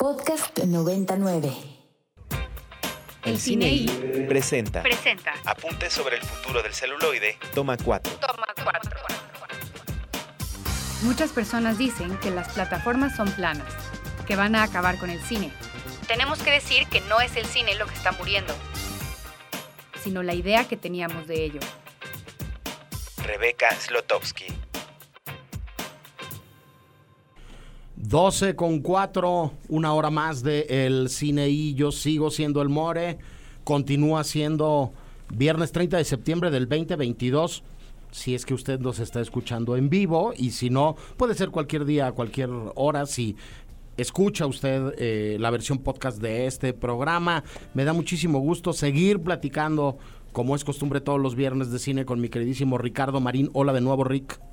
Podcast 99. El cine presenta. presenta. Apuntes sobre el futuro del celuloide. Toma 4. Toma cuatro. Muchas personas dicen que las plataformas son planas, que van a acabar con el cine. Tenemos que decir que no es el cine lo que está muriendo, sino la idea que teníamos de ello. Rebeca Slotowski. 12 con 4, una hora más de El Cine y yo sigo siendo el More. Continúa siendo viernes 30 de septiembre del 2022. Si es que usted nos está escuchando en vivo y si no, puede ser cualquier día, cualquier hora. Si escucha usted eh, la versión podcast de este programa, me da muchísimo gusto seguir platicando, como es costumbre todos los viernes de cine, con mi queridísimo Ricardo Marín. Hola de nuevo, Rick.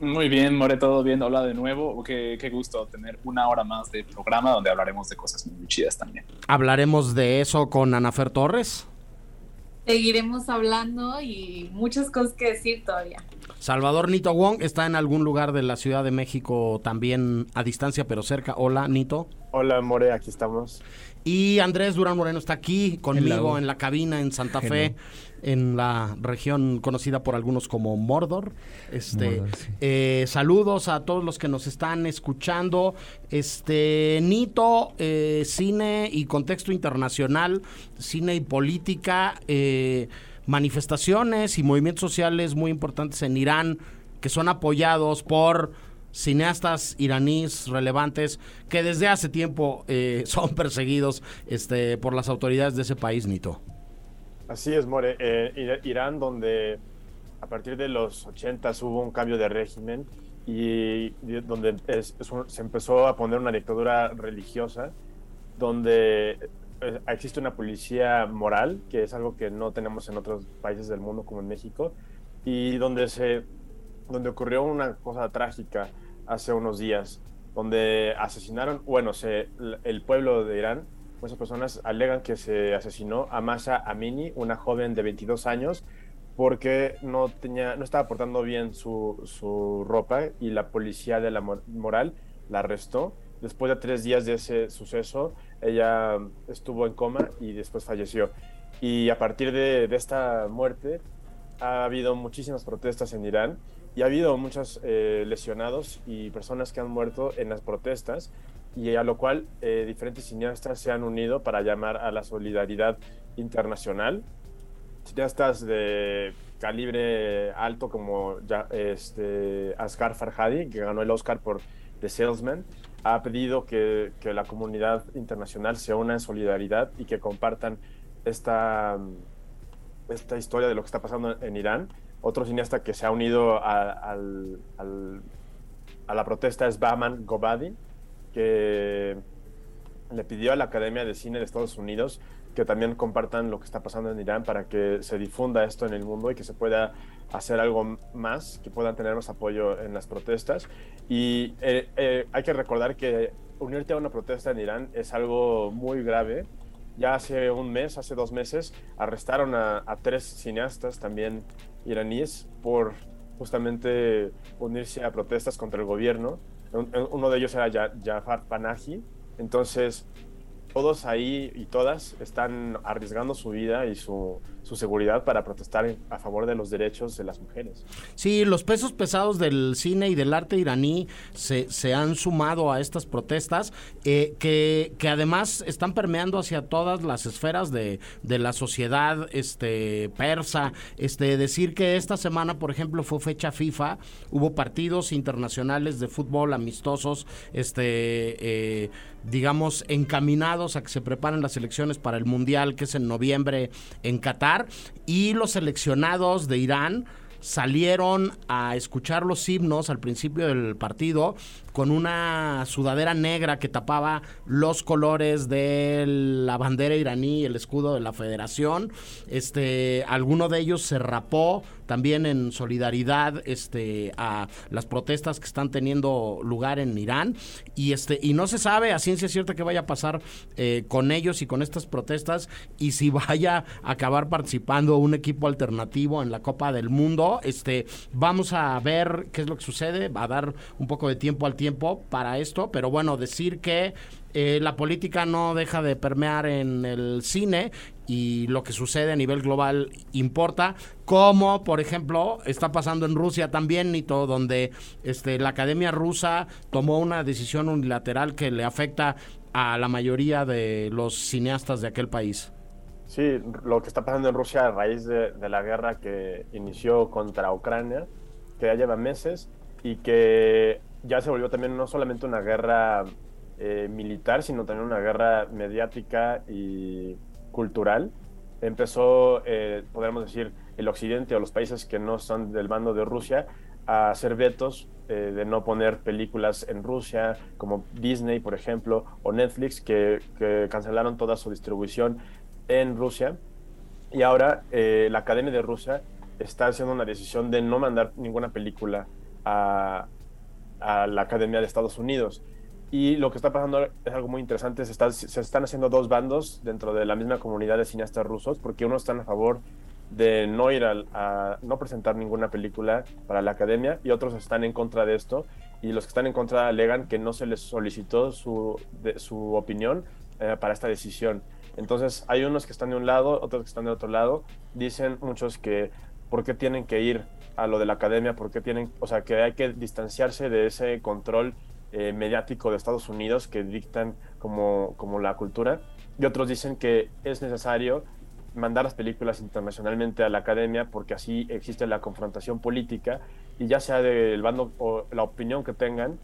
Muy bien, More, todo bien. Hola de nuevo. Qué, qué gusto tener una hora más de programa donde hablaremos de cosas muy chidas también. Hablaremos de eso con Anafer Torres. Seguiremos hablando y muchas cosas que decir todavía. Salvador Nito Wong está en algún lugar de la Ciudad de México también a distancia pero cerca. Hola Nito. Hola, More, aquí estamos. Y Andrés Durán Moreno está aquí conmigo en la cabina en Santa Fe, en la región conocida por algunos como Mordor. Este, Mordor, sí. eh, saludos a todos los que nos están escuchando. Este, Nito, eh, cine y contexto internacional, cine y política, eh, manifestaciones y movimientos sociales muy importantes en Irán que son apoyados por cineastas iraníes relevantes que desde hace tiempo son perseguidos este, por las autoridades de ese país, Nito. Así es, More. Eh, Ir- Irán, donde a partir de los 80 hubo un cambio de régimen y, y donde es- es un- se empezó a poner una dictadura religiosa, donde eh, existe una policía moral, que es algo que no tenemos en otros países del mundo como en México, y donde se donde ocurrió una cosa trágica hace unos días, donde asesinaron, bueno, se, el pueblo de Irán, muchas personas alegan que se asesinó a Masa Amini, una joven de 22 años, porque no, tenía, no estaba portando bien su, su ropa y la policía de la mor- moral la arrestó. Después de tres días de ese suceso, ella estuvo en coma y después falleció. Y a partir de, de esta muerte, ha habido muchísimas protestas en Irán y ha habido muchos eh, lesionados y personas que han muerto en las protestas y a lo cual eh, diferentes cineastas se han unido para llamar a la solidaridad internacional. Cineastas de calibre alto como ya, este, Asghar Farhadi, que ganó el Oscar por The Salesman, ha pedido que, que la comunidad internacional se una en solidaridad y que compartan esta, esta historia de lo que está pasando en Irán. Otro cineasta que se ha unido a, al- al- a la protesta es Bahman Gobadi, que le pidió a la Academia de Cine de Estados Unidos que también compartan lo que está pasando en Irán para que se difunda esto en el mundo y que se pueda hacer algo más, que puedan tener más apoyo en las protestas. Y eh, eh, hay que recordar que unirte a una protesta en Irán es algo muy grave. Ya hace un mes, hace dos meses, arrestaron a, a tres cineastas también iraníes por justamente unirse a protestas contra el gobierno. Un- Uno de ellos era Ja- Jafar Panahi. Entonces, todos ahí y todas están arriesgando su vida y su, su seguridad para protestar a favor de los derechos de las mujeres. Sí, los pesos pesados del cine y del arte iraní se, se han sumado a estas protestas eh, que, que además están permeando hacia todas las esferas de, de la sociedad este, persa. Este, decir que esta semana, por ejemplo, fue fecha FIFA, hubo partidos internacionales de fútbol amistosos, este, eh, digamos, encaminados a que se preparen las elecciones para el Mundial, que es en noviembre en Qatar, y los seleccionados de Irán salieron a escuchar los himnos al principio del partido con una sudadera negra que tapaba los colores de la bandera iraní, el escudo de la federación. Este, alguno de ellos se rapó también en solidaridad este, a las protestas que están teniendo lugar en Irán. Y, este, y no se sabe a ciencia cierta qué vaya a pasar eh, con ellos y con estas protestas y si vaya a acabar participando un equipo alternativo en la Copa del Mundo. Este, vamos a ver qué es lo que sucede, va a dar un poco de tiempo al tiempo para esto, pero bueno, decir que eh, la política no deja de permear en el cine y lo que sucede a nivel global importa, como por ejemplo está pasando en Rusia también, Nito, donde este, la Academia Rusa tomó una decisión unilateral que le afecta a la mayoría de los cineastas de aquel país. Sí, lo que está pasando en Rusia a raíz de, de la guerra que inició contra Ucrania, que ya lleva meses y que ya se volvió también no solamente una guerra eh, militar, sino también una guerra mediática y cultural. Empezó, eh, podríamos decir, el occidente o los países que no son del bando de Rusia a hacer vetos eh, de no poner películas en Rusia, como Disney, por ejemplo, o Netflix, que, cancelaron toda su distribución en Rusia. Y ahora la Academia de Rusia está haciendo una decisión de no mandar ninguna película a, a la Academia de Estados Unidos. Y lo que está pasando es algo muy interesante. Se, se, están haciendo dos bandos dentro de la misma comunidad de cineastas rusos, porque unos están a favor de no ir a, no presentar ninguna película para la academia y otros están en contra de esto. Y los que están en contra alegan que no se les solicitó su, su opinión eh, para esta decisión. Entonces hay unos que están de un lado, otros que están de otro lado. Dicen muchos que por qué tienen que ir a lo de la academia, por qué tienen, o sea, que hay que distanciarse de ese control eh, mediático de Estados Unidos que dictan como, como la cultura, y otros dicen que es necesario mandar las películas internacionalmente a la academia porque así existe la confrontación política y ya sea del bando o la opinión que tengan,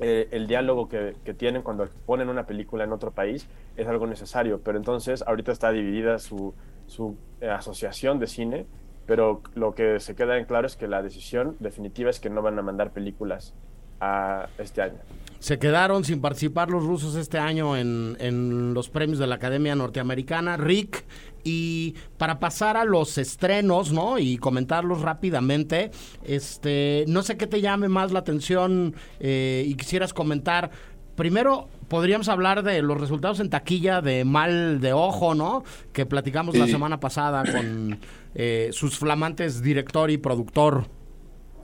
eh, el diálogo que, que, tienen cuando ponen una película en otro país es algo necesario. Pero entonces ahorita está dividida su, su eh, asociación de cine, pero lo que se queda en claro es que la decisión definitiva es que no van a mandar películas este año. Se quedaron sin participar los rusos este año en, en, los premios de la Academia Norteamericana, Rick. Y para pasar a los estrenos, ¿no? Y comentarlos rápidamente, este, no sé qué te llame más la atención eh, y quisieras comentar. Primero, podríamos hablar de los resultados en taquilla de Mal de Ojo, ¿no? Que platicamos la semana pasada con eh, sus flamantes director y productor.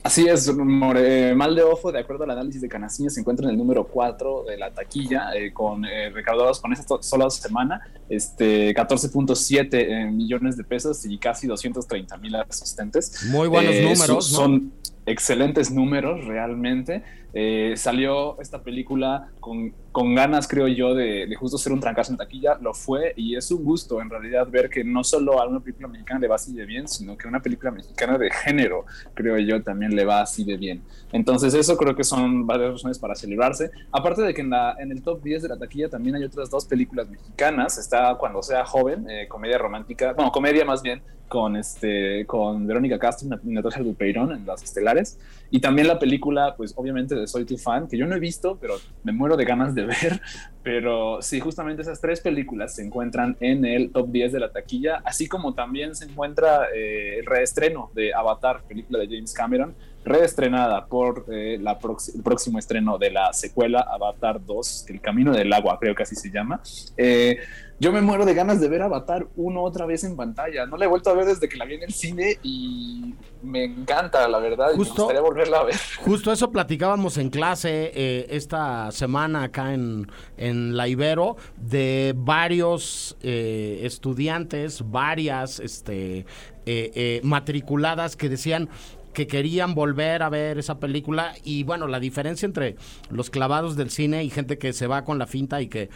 Así es, Mal de Ojo, de acuerdo al análisis de Canasiña, se encuentra en el número 4 de la taquilla, eh, con eh, recaudados con esta sola semana, este, 14.7 eh, millones de pesos y casi 230 mil asistentes. Muy buenos números. Son excelentes números, realmente. Salió esta película con con ganas, creo yo, de, justo ser un trancazo en taquilla, lo fue y es un gusto en realidad ver que no solo a una película mexicana le va así de bien, sino que a una película mexicana de género, creo yo, también le va así de bien. Entonces eso creo que son varias razones para celebrarse. Aparte de que en, la, en el top 10 de la taquilla también hay otras dos películas mexicanas, está Cuando sea joven, eh, comedia romántica, bueno, comedia más bien, con, este, con Verónica Castro y Natasha Dupeirón en Las Estelares, y también la película, pues obviamente de Soy tu fan, que yo no he visto, pero me muero de ganas de ver, pero sí, justamente esas tres películas se encuentran en el top 10 de la taquilla, así como también se encuentra eh, el reestreno de Avatar, película de James Cameron, reestrenada por eh, la el próximo estreno de la secuela Avatar 2, El Camino del Agua, creo que así se llama. Eh, yo me muero de ganas de ver Avatar uno otra vez en pantalla. No la he vuelto a ver desde que la vi en el cine y me encanta, la verdad. Justo, me gustaría volverla a ver. Justo eso platicábamos en clase eh, esta semana acá en, en la Ibero de varios eh, estudiantes, varias este, eh, matriculadas que decían que querían volver a ver esa película. Y bueno, la diferencia entre los clavados del cine y gente que se va con la finta y que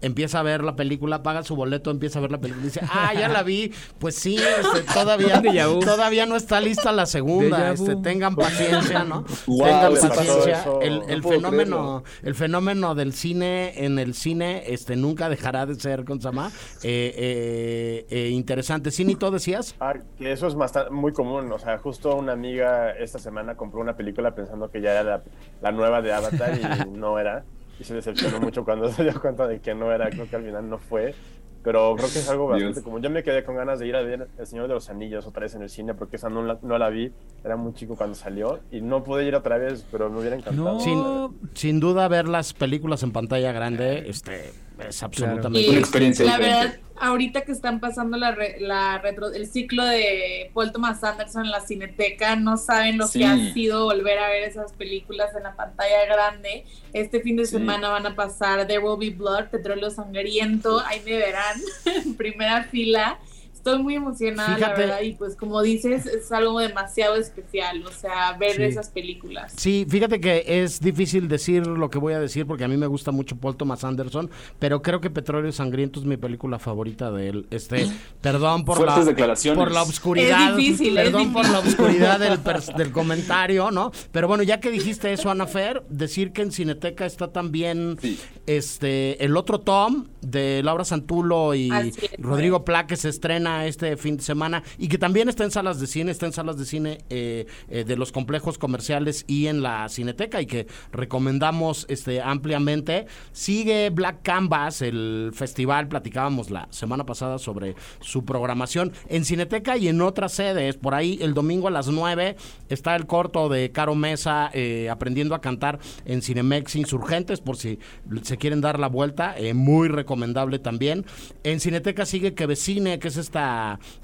empieza a ver la película, paga su boleto, empieza a ver la película y dice, ah, ya la vi. Pues sí, este, todavía, todavía no está lista la segunda. Este, tengan paciencia, ¿no? tengan paciencia. El, fenómeno, el fenómeno del cine en el cine este, nunca dejará de ser, con Sama, eh, eh, eh, interesante. ¿Sí, todo decías? Ah, que eso es bastante, muy común. O sea, justo una amiga esta semana compró una película pensando que ya era la, la nueva de Avatar y no era y se decepcionó mucho cuando se dio cuenta de que no era, creo que al final no fue. pero creo que es algo Dios. bastante común. Yo me quedé con ganas de ir a ver El Señor de los Anillos otra vez en el cine, porque esa no la, no la vi, era muy chico cuando salió, y no pude ir otra vez, pero me hubiera encantado. No. Sin, sin duda ver las películas en pantalla grande este es absolutamente Una experiencia la diferente. verdad, ahorita que están pasando la, re- la retro, el ciclo de Paul Thomas Anderson en la Cineteca, no saben lo Sí. que ha sido volver a ver esas películas en la pantalla grande. Este fin de Sí. semana van a pasar There Will Be Blood, Petróleo Sangriento, ahí me verán en primera fila. Estoy muy emocionada, Fíjate. la verdad, y pues como dices, es algo demasiado especial, o sea, ver Sí. esas películas. Sí, fíjate que es difícil decir lo que voy a decir porque a mí me gusta mucho Paul Thomas Anderson, pero creo que Petróleo Sangriento es mi película favorita de él. Este, perdón por Fuertes la declaraciones. por la obscuridad, Es difícil, es perdón por la obscuridad del, del comentario, ¿no? Pero bueno, ya que dijiste eso, Ana Fer, decir que en Cineteca está también Sí. este el otro Tom de Laura Santulo y Rodrigo Pla que se estrena este fin de semana y que también está en salas de cine, está en salas de cine eh, eh, de los complejos comerciales y en la Cineteca y que recomendamos este ampliamente. Sigue Black Canvas, el festival, platicábamos la semana pasada sobre su programación en Cineteca y en otras sedes. Por ahí el domingo a las 9 está el corto de Caro Mesa eh, aprendiendo a cantar en Cinemex Insurgentes por si se quieren dar la vuelta, muy recomendable también. En Cineteca sigue Quevecine, que es esta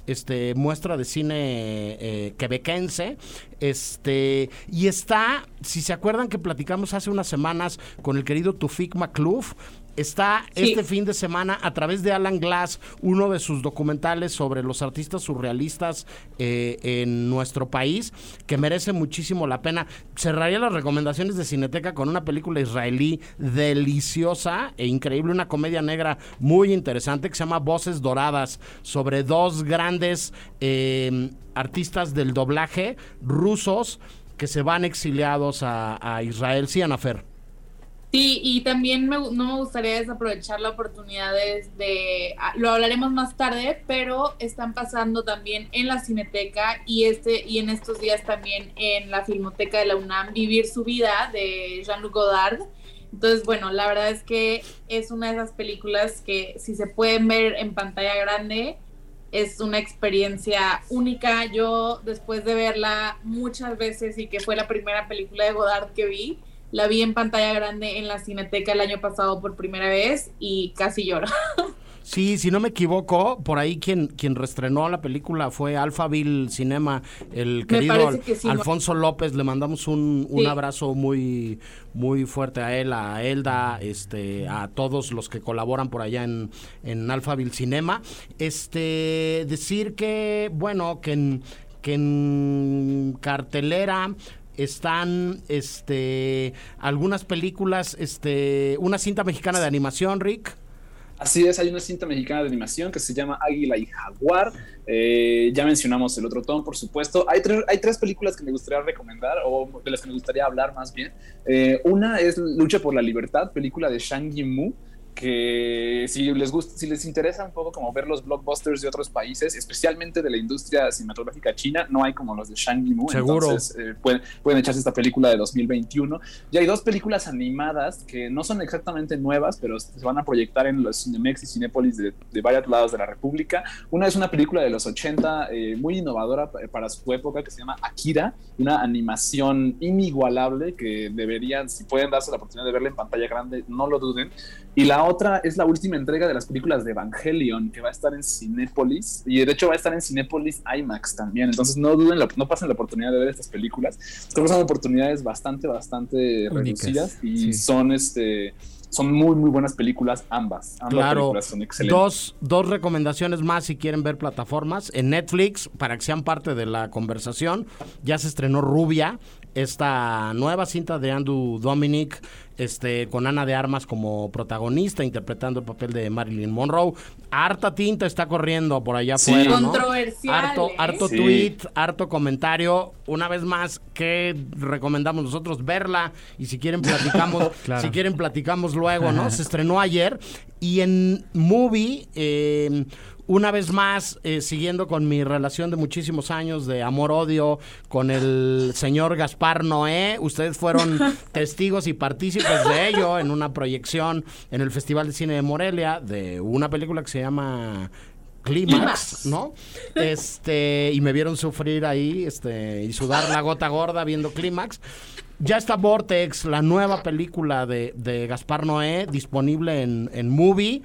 este, muestra de cine eh, quebequense. Este, y está, si se acuerdan que platicamos hace unas semanas con el querido Tufik Macluf, Está Sí. este fin de semana a través de Alan Glass, uno de sus documentales sobre los artistas surrealistas eh, en nuestro país, que merece muchísimo la pena. Cerraría las recomendaciones de Cineteca con una película israelí deliciosa e increíble, una comedia negra muy interesante que se llama Voces Doradas, sobre dos grandes eh, artistas del doblaje rusos que se van exiliados a, a Israel. Sí, Anafer. Sí, y también me, no me gustaría desaprovechar la oportunidad de, de- ah, lo hablaremos más tarde, pero están pasando también en la Cineteca y este y en estos días también en la Filmoteca de la UNAM Vivir su vida de Jean-Luc Godard. Entonces, bueno, la verdad es que es una de esas películas que si se pueden ver en pantalla grande es una experiencia única. Yo después de verla muchas veces y que fue la primera película de Godard que vi, la vi en pantalla grande en la Cineteca el año pasado por primera vez y casi lloro. Sí, si no me equivoco, por ahí quien, quien reestrenó la película fue Alphaville Cinema, el querido parece que sí, Alfonso López. Le mandamos un, un Sí. abrazo muy, muy fuerte a él, a Elda, este, a todos los que colaboran por allá en, en Alphaville Cinema. Este, decir que, bueno, que en, que en cartelera están este algunas películas, este, una cinta mexicana de animación, Rick. Así es, hay una cinta mexicana de animación que se llama Águila y Jaguar. Eh, ya mencionamos el otro Tom, por supuesto. Hay, tres- hay tres películas que me gustaría recomendar, o de las que me gustaría hablar más bien. Eh, una es Lucha por la Libertad, película de Shang Yimou, que si les gusta, si les interesa un poco como ver los blockbusters de otros países, especialmente de la industria cinematográfica china, no hay como los de Shang Yimou. Seguro. Entonces, eh, pueden, pueden echarse esta película de 2021. Y hay dos películas animadas que no son exactamente nuevas, pero se van a proyectar en los Cinemex y Cinépolis de, de varios lados de la República. Una es una película de los 80, eh, muy innovadora pa- para su época, que se llama Akira, una animación inigualable que deberían, si pueden darse la oportunidad de verla en pantalla grande, no lo duden. Y la otra es la última entrega de las películas de Evangelion, que va a estar en Cinépolis, y de hecho va a estar en Cinépolis IMAX también. Entonces no duden, la- no pasen la oportunidad de ver estas películas. Creo que son oportunidades bastante, bastante Únicas, reducidas y sí. son este son muy muy buenas películas ambas. Ambas Claro, películas son excelentes. dos, dos recomendaciones más si quieren ver plataformas. En Netflix, para que sean parte de la conversación, ya se estrenó Rubia, esta nueva cinta de Andrew Dominic, este, con Ana de Armas como protagonista, interpretando el papel de Marilyn Monroe. Harta tinta está corriendo por allá Sí. afuera, ¿no? Controversial, Harto, ¿eh? harto Sí. tweet, harto comentario. Una vez más, ¿qué recomendamos nosotros? Verla y si quieren platicamos, Claro. si quieren platicamos luego, ¿no? Se estrenó ayer y en Movie, eh, una vez más, eh, siguiendo con mi relación de muchísimos años de amor-odio con el señor Gaspar Noé, ustedes fueron testigos y partícipes de ello en una proyección en el Festival de Cine de Morelia de una película que se llama Clímax, ¿no? Este, y me vieron sufrir ahí, este, y sudar la gota gorda viendo Clímax. Ya está Vortex, la nueva película de, de Gaspar Noé, disponible en, en Movie.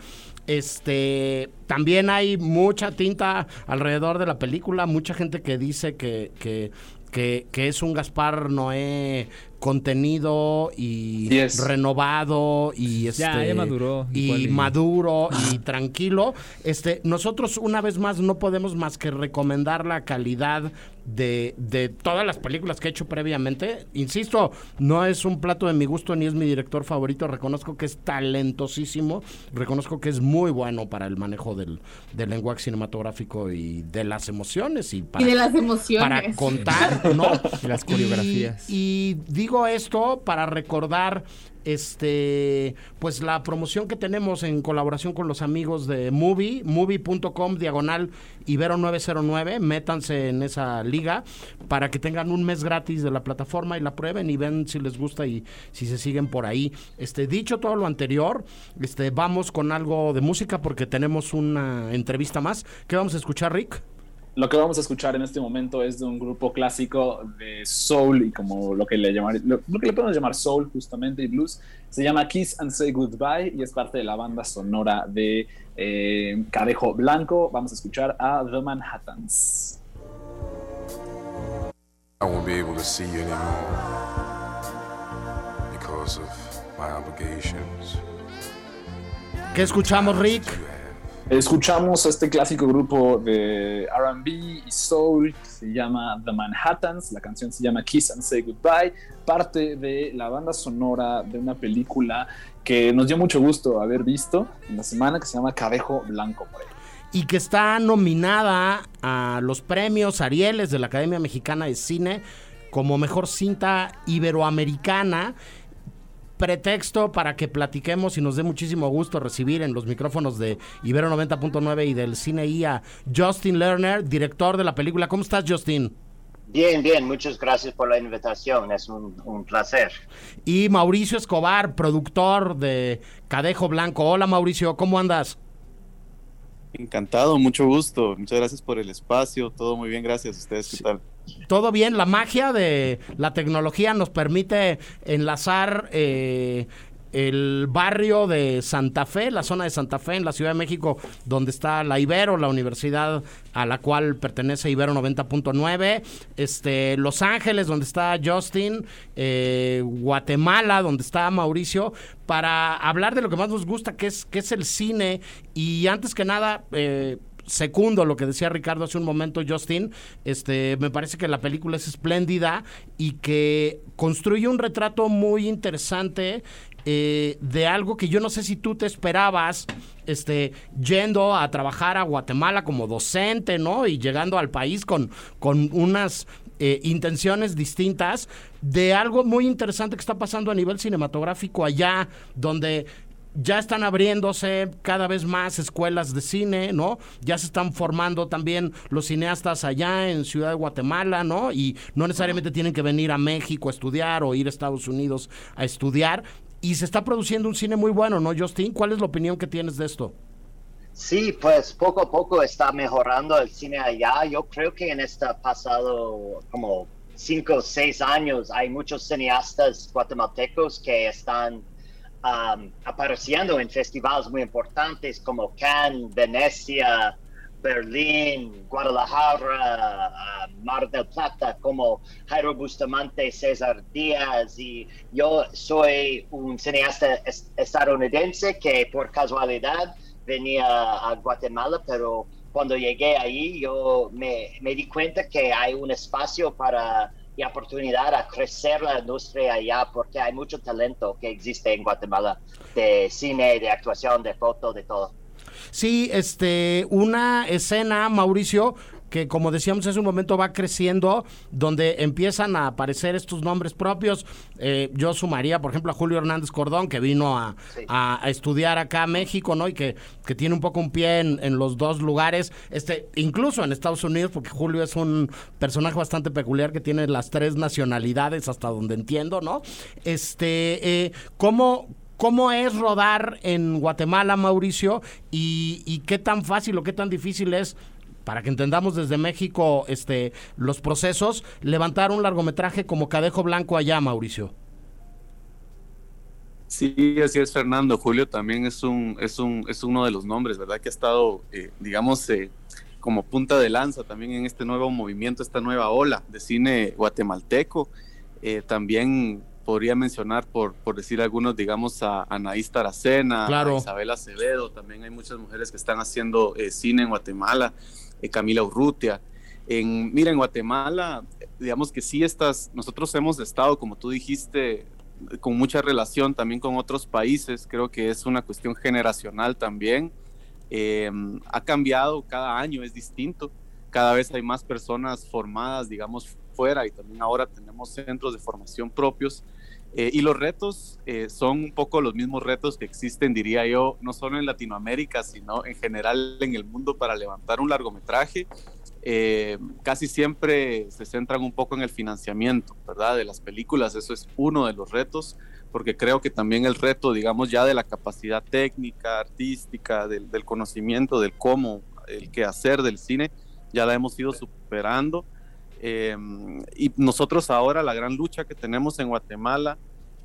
Este, también hay mucha tinta alrededor de la película, mucha gente que dice que, que, que, que es un Gaspar Noé contenido y Yes. renovado y este Ya, ya maduró, y maduro y tranquilo. Este, nosotros una vez más no podemos más que recomendar la calidad de, de todas las películas que he hecho previamente. Insisto, no es un plato de mi gusto ni es mi director favorito. Reconozco que es talentosísimo. Reconozco que es muy bueno para el manejo del, del lenguaje cinematográfico y de las emociones y para, y de las emociones. para contar, ¿no? Y las coreografías. Y, y digo esto para recordar este pues la promoción que tenemos en colaboración con los amigos de Movie, movie.com diagonal Ibero 909, métanse en esa liga para que tengan un mes gratis de la plataforma y la prueben y ven si les gusta y si se siguen por ahí. Este dicho todo lo anterior, este vamos con algo de música porque tenemos una entrevista más. ¿Qué vamos a escuchar, Rick? Lo que vamos a escuchar en este momento es de un grupo clásico de soul y como lo que le llamar, lo, lo que le podemos llamar soul justamente y blues. Se llama Kiss and Say Goodbye y es parte de la banda sonora de eh, Cadejo Blanco. Vamos a escuchar a The Manhattans. I won't be able to see you anymore because of my obligations. ¿Qué escuchamos, Rick? Escuchamos a este clásico grupo de RB y soul que se llama The Manhattans. La canción se llama Kiss and Say Goodbye, parte de la banda sonora de una película que nos dio mucho gusto haber visto en la semana que se llama Cadejo Blanco. ahí. y que está nominada a los premios Arieles de la Academia Mexicana de Cine como mejor cinta iberoamericana. Pretexto para que platiquemos y nos dé muchísimo gusto recibir en los micrófonos de Ibero 90.9 y del Cine I a Justin Lerner, director de la película. ¿Cómo estás, Justin? Bien, bien, muchas gracias por la invitación, es un, un placer. Y Mauricio Escobar, productor de Cadejo Blanco. Hola, Mauricio, ¿cómo andas? Encantado, mucho gusto. Muchas gracias por el espacio. Todo muy bien, gracias. ¿Ustedes qué tal? todo bien. La magia de la tecnología nos permite enlazar eh, el barrio de Santa Fe, la zona de Santa Fe en la Ciudad de México, donde está la Ibero, la universidad a la cual pertenece Ibero 90.9, este, Los Ángeles, donde está Justin, eh, Guatemala, donde está Mauricio, para hablar de lo que más nos gusta, que es, que es el cine. Y antes que nada, eh, secundo lo que decía Ricardo hace un momento, Justin. Este, me parece que la película es espléndida y que construye un retrato muy interesante eh, de algo que yo no sé si tú te esperabas, este, yendo a trabajar a Guatemala como docente, ¿no? Y llegando al país con, con unas eh, intenciones distintas de algo muy interesante que está pasando a nivel cinematográfico allá, donde ya están abriéndose cada vez más escuelas de cine, ¿no? Ya se están formando también los cineastas allá en Ciudad de Guatemala, ¿no? Y no necesariamente tienen que venir a México a estudiar o ir a Estados Unidos a estudiar. Y se está produciendo un cine muy bueno, ¿no, Justin? ¿Cuál es la opinión que tienes de esto? Sí, pues poco a poco está mejorando el cine allá. Yo creo que en este pasado como cinco o seis años hay muchos cineastas guatemaltecos que están um, apareciendo en festivales muy importantes como Cannes, Venecia, Berlín, Guadalajara, Mar del Plata, como Jairo Bustamante, César Díaz. Y yo soy un cineasta es- estadounidense que por casualidad venía a Guatemala, pero cuando llegué ahí yo me, me di cuenta que hay un espacio para y oportunidad a crecer la industria allá porque hay mucho talento que existe en Guatemala de cine, de actuación, de foto, de todo. Sí, este, una escena, Mauricio, que como decíamos hace un momento va creciendo, donde empiezan a aparecer estos nombres propios. Eh, yo sumaría, por ejemplo, a Julio Hernández Cordón, que vino a, a- a estudiar acá a México, ¿no? Y que, que tiene un poco un pie en, en los dos lugares, este, incluso en Estados Unidos, porque Julio es un personaje bastante peculiar que tiene las tres nacionalidades, hasta donde entiendo, ¿no? Este, eh, ¿cómo, ¿Cómo es rodar en Guatemala, Mauricio? Y, qué tan fácil o qué tan difícil es, para que entendamos desde México este, los procesos, levantar un largometraje como Cadejo Blanco allá, Mauricio? Sí, así es, Fernando. Julio también es un, es un, es uno de los nombres, ¿verdad? Que ha estado, eh, digamos, eh, como punta de lanza también en este nuevo movimiento, esta nueva ola de cine guatemalteco. Eh, también podría mencionar, por, por decir algunos, digamos, a Anaís Taracena, Claro. a Isabel Acevedo. También hay muchas mujeres que están haciendo eh, cine en Guatemala, eh, Camila Urrutia. En, mira, en Guatemala, digamos que sí estas, nosotros hemos estado, como tú dijiste, con mucha relación también con otros países, creo que es una cuestión generacional también. Eh, ha cambiado cada año, es distinto. Cada vez hay más personas formadas, digamos, y también ahora tenemos centros de formación propios. Eh, y los retos eh, son un poco los mismos retos que existen, diría yo, no solo en Latinoamérica, sino en general en el mundo para levantar un largometraje. Eh, casi siempre se centran un poco en el financiamiento, ¿verdad? De las películas, eso es uno de los retos, porque creo que también el reto, digamos, ya de la capacidad técnica, artística, del, del conocimiento, del cómo, el qué hacer del cine, ya la hemos ido superando. Eh, y nosotros ahora la gran lucha que tenemos en Guatemala,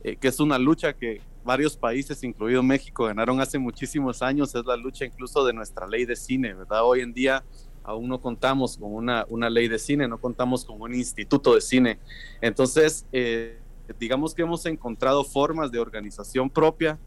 eh, que es una lucha que varios países, incluido México, ganaron hace muchísimos años, es la lucha incluso de nuestra ley de cine, ¿verdad? Hoy en día aún no contamos con una, una ley de cine, no contamos con un instituto de cine. Entonces, eh, digamos que hemos encontrado formas de organización propia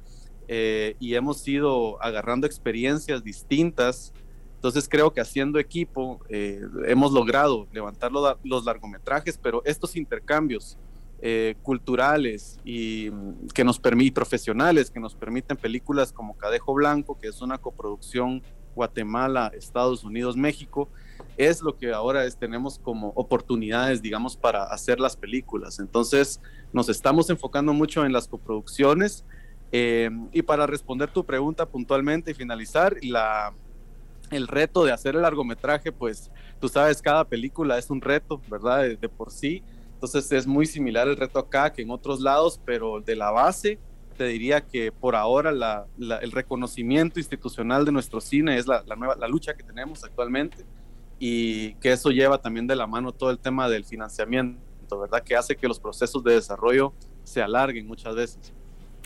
eh, y hemos ido agarrando experiencias distintas. Entonces creo que haciendo equipo eh, hemos logrado levantar lo- los largometrajes, pero estos intercambios eh, culturales y mm, que nos permiten profesionales que nos permiten películas como Cadejo Blanco, que es una coproducción Guatemala, Estados Unidos, México, es lo que ahora es, tenemos como oportunidades, digamos, para hacer las películas. Entonces, nos estamos enfocando mucho en las coproducciones. eh, y para responder tu pregunta puntualmente y finalizar, la, el reto de hacer el largometraje, pues tú sabes, cada película es un reto, ¿verdad? De, por sí. Entonces es muy similar el reto acá que en otros lados, pero de la base te diría que por ahora el reconocimiento institucional de nuestro cine es la nueva la lucha que tenemos actualmente y que eso lleva también de la mano todo el tema del financiamiento, ¿verdad? Que hace que los procesos de desarrollo se alarguen muchas veces.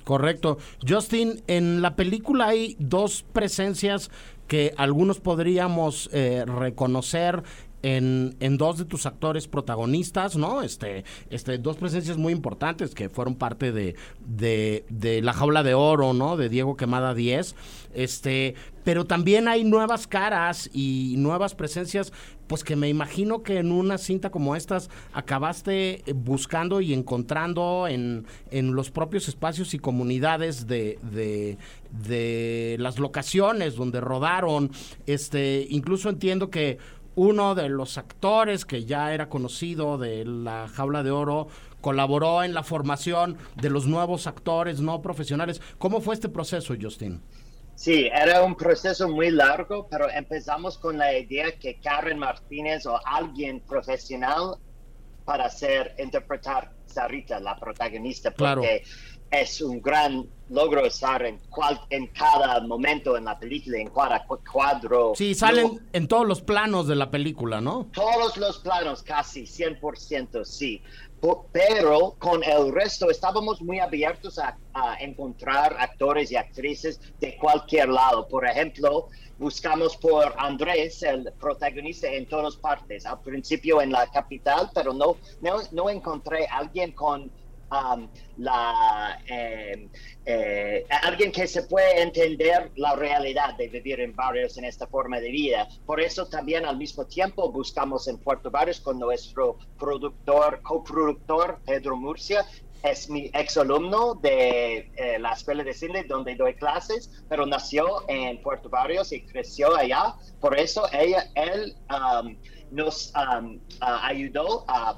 Correcto. Justin, en la película hay dos presencias que algunos podríamos eh, reconocer en, en dos de tus actores protagonistas, ¿no? Este, este, dos presencias muy importantes que fueron parte de, de, La Jaula de Oro, ¿no? De Diego Quemada 10. Este, pero también hay nuevas caras y nuevas presencias, pues que me imagino que en una cinta como estas acabaste eh, buscando y encontrando en, en los propios espacios y comunidades de, de, de las locaciones donde rodaron. Este, incluso entiendo que uno de los actores que ya era conocido de la jaula de oro colaboró en la formación de los nuevos actores no profesionales. ¿Cómo fue este proceso, Justin? Sí, era un proceso muy largo, pero empezamos con la idea que Karen Martínez o alguien profesional para hacer, interpretar Sarita, la protagonista, Claro. Es un gran logro estar en, cual, en cada momento en la película, en cada cu- cuadro. Sí, salen No, en todos los planos de la película, ¿no? todos los planos, casi 100%, sí. Pero con el resto estábamos muy abiertos a, a encontrar actores y actrices de cualquier lado. Por ejemplo, buscamos por Andrés, el protagonista, en todas partes. Al principio en la capital, pero no, no, no encontré a alguien con um, la eh, alguien que se puede entender la realidad de vivir en barrios en esta forma de vida. Por eso también al mismo tiempo buscamos en Puerto Barrios con nuestro productor, coproductor Pedro Murcia es mi ex alumno de eh, la escuela de cine donde doy clases, pero nació en Puerto Barrios y creció allá. Por eso ella, él um, nos um, ayudó a-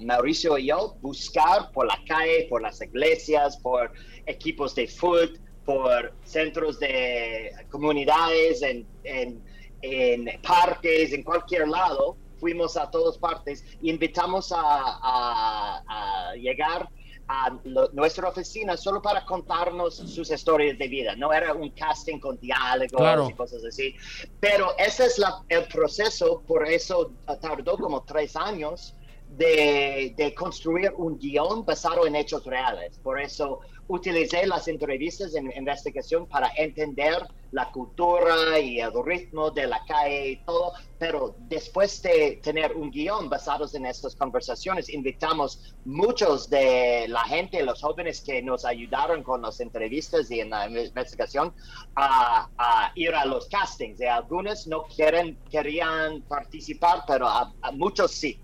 Mauricio y yo buscar por la calle, por las iglesias, por equipos de fútbol, por centros de comunidades, en, en, en parques, en cualquier lado. Fuimos a todas partes y invitamos a, a- a llegar a lo- nuestra oficina solo para contarnos sus historias de vida. No era un casting con diálogos Claro. y cosas así. Pero ese es la- el proceso, por eso tardó como tres años de, de construir un guion basado en hechos reales. Por eso utilicé las entrevistas en investigación para entender la cultura y el ritmo de la calle y todo, pero después de tener un guion basado en estas conversaciones, invitamos muchos de la gente, los jóvenes que nos ayudaron con las entrevistas y en la investigación a, a ir a los castings. Y algunos no quieren, querían participar, pero a- a muchos sí.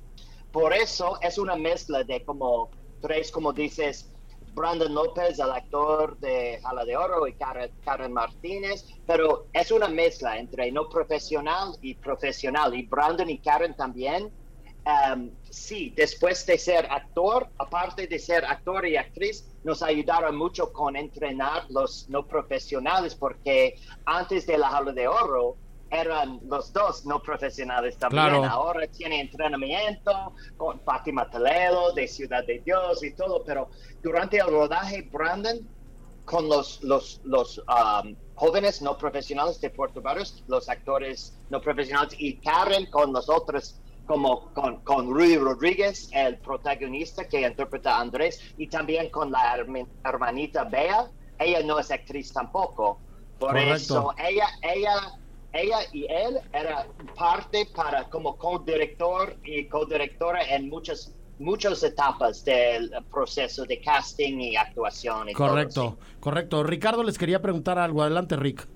Por eso es una mezcla de como tres, como dices, Brandon López, el actor de Jala de Oro, y Karen, Karen Martínez, pero es una mezcla entre no profesional y profesional. Y Brandon y Karen también, um, sí, después de ser actor, aparte de ser actor y actriz, nos ayudaron mucho con entrenar los no profesionales, porque antes de la Jala de Oro, eran los dos no profesionales también. Claro. Ahora tiene entrenamiento con Fátima Toledo de Ciudad de Dios y todo, pero durante el rodaje, Brandon, con los, los, los um, jóvenes no profesionales de Puerto Barrios, los actores no profesionales, y Karen con los otros, como con, con Rudy Rodríguez, el protagonista que interpreta a Andrés, y también con la hermanita Bea. Ella no es actriz tampoco. Por Correcto. eso, ella, ella, ella y él era parte para como co-director y co-directora en muchas muchas etapas del proceso de casting y actuación. Y todo, Correcto, correcto. Ricardo les quería preguntar algo. Adelante, Rick.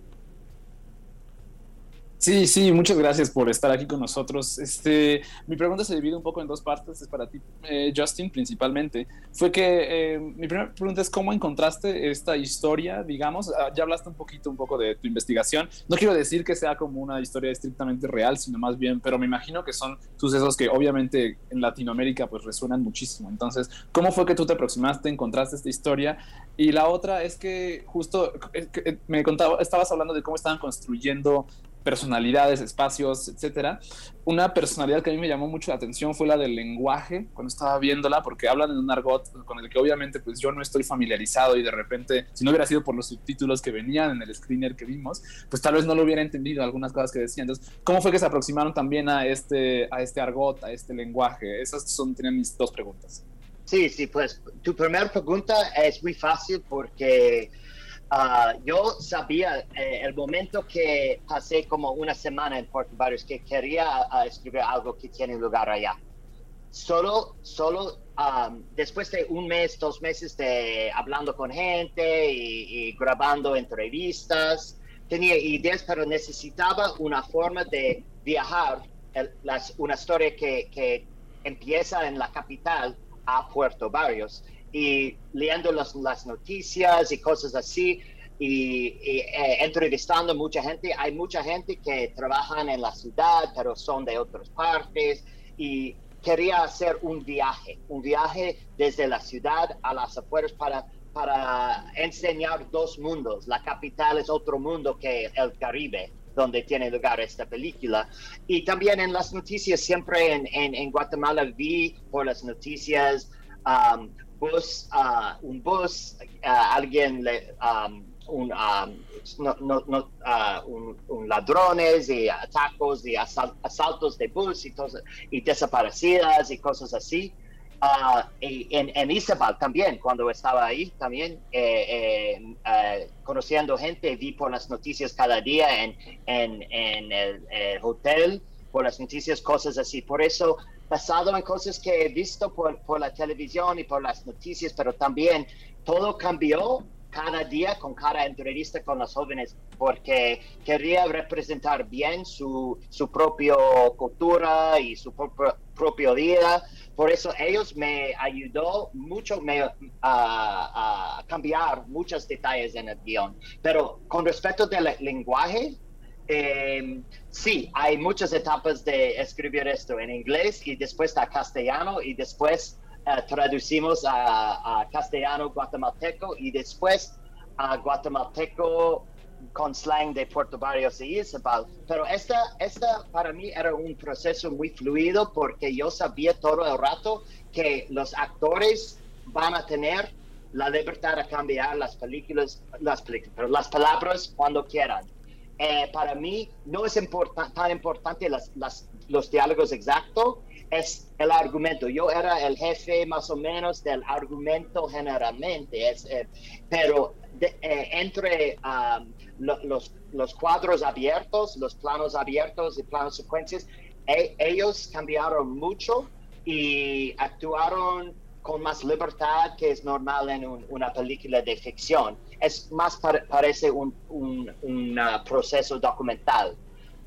Sí, sí, muchas gracias por estar aquí con nosotros. Este, mi pregunta se divide un poco en dos partes, es para ti, eh, Justin, principalmente. Fue que eh, mi primera pregunta es cómo encontraste esta historia, digamos. Ah, ya hablaste un poquito, un poco de tu investigación. No quiero decir que sea como una historia estrictamente real, sino más bien, pero me imagino que son sucesos que obviamente en Latinoamérica pues resuenan muchísimo. Entonces, ¿cómo fue que tú te aproximaste, encontraste esta historia? Y la otra es que justo eh, eh, me contaba, estabas hablando de cómo estaban construyendo personalidades, espacios, etcétera. Una personalidad que a mí me llamó mucho la atención fue la del lenguaje cuando estaba viéndola, porque hablan en un argot con el que obviamente pues yo no estoy familiarizado y de repente, si no hubiera sido por los subtítulos que venían en el screener que vimos, pues tal vez no lo hubiera entendido algunas cosas que decían. Entonces, ¿cómo fue que se aproximaron también a este, a este argot, a este lenguaje? Esas son, tienen mis dos preguntas. Sí, sí, pues tu primera pregunta es muy fácil porque ah, yo sabía eh, el momento que pasé como una semana en Puerto Barrios que quería ah, escribir algo que tiene lugar allá. Solo, solo um, después de un mes, dos meses de hablando con gente y, y grabando entrevistas, tenía ideas, pero necesitaba una forma de viajar, el- las- una historia que, que empieza en la capital a Puerto Barrios y leyendo las, las noticias y cosas así y, y, eh, entrevistando mucha gente. Hay mucha gente que trabajan en la ciudad, pero son de otras partes y quería hacer un viaje, un viaje desde la ciudad a las afueras para, para enseñar dos mundos. La capital es otro mundo que el Caribe donde tiene lugar esta película. Y también en las noticias, siempre en, en, en Guatemala vi por las noticias um, bus, uh, un bus, uh, alguien, le, um, un, no, no, no, uh, un, ladrones y atacos y asal, asaltos de bus y, y desaparecidas y cosas así. Uh, y en, en Isabel también, cuando estaba ahí también, eh, eh, uh, conociendo gente, vi por las noticias cada día en, en, en el, hotel, por las noticias, cosas así. Por eso, basado en cosas que he visto por, por la televisión y por las noticias, pero también todo cambió cada día con cada entrevista con los jóvenes porque quería representar bien su, su propia cultura y su propia, propia vida por eso ellos me ayudó mucho me, a, a cambiar muchos detalles en el guion. Pero con respecto del lenguaje, eh, sí, hay muchas etapas de escribir esto en inglés y después a castellano y después eh, traducimos a, a, castellano guatemalteco y después a guatemalteco con slang de Puerto Barrios y Isabel. Pero esta, esta para mí era un proceso muy fluido porque yo sabía todo el rato que los actores van a tener la libertad de cambiar las películas, las películas, pero las palabras cuando quieran. Eh, para mí no es tan importante las, los diálogos exactos, es el argumento. Yo era el jefe más o menos del argumento generalmente, es, eh, pero eh, entre um, lo, los, los, cuadros abiertos, los planos abiertos y planos secuencias, e, ellos cambiaron mucho y actuaron con más libertad que es normal en un, una película de ficción. Es más par, parece un, un, un uh, proceso documental,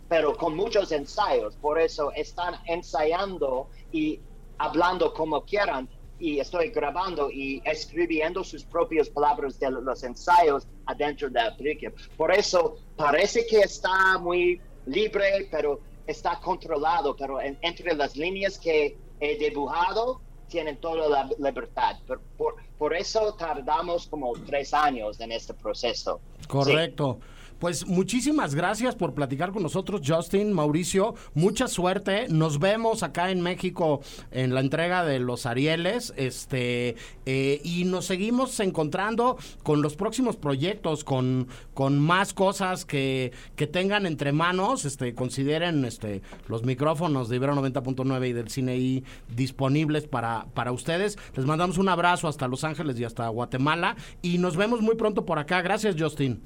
pero con muchos ensayos. Por eso están ensayando y hablando como quieran. Y estoy grabando y escribiendo sus propias palabras de los ensayos adentro de la película. Por eso parece que está muy libre, pero está controlado. Pero en, entre las líneas que he dibujado, tienen toda la libertad. Por, por, por, eso tardamos como tres años en este proceso. Correcto. Sí. Pues muchísimas gracias por platicar con nosotros, Justin, Mauricio. Mucha suerte. Nos vemos acá en México en la entrega de los Arieles. Este, eh, y nos seguimos encontrando con los próximos proyectos, con, con más cosas que, que tengan entre manos. Este, consideren este, los micrófonos de Ibero 90.9 y del Cine disponibles para, para ustedes. Les mandamos un abrazo hasta Los Ángeles y hasta Guatemala. Y nos vemos muy pronto por acá. Gracias, Justin.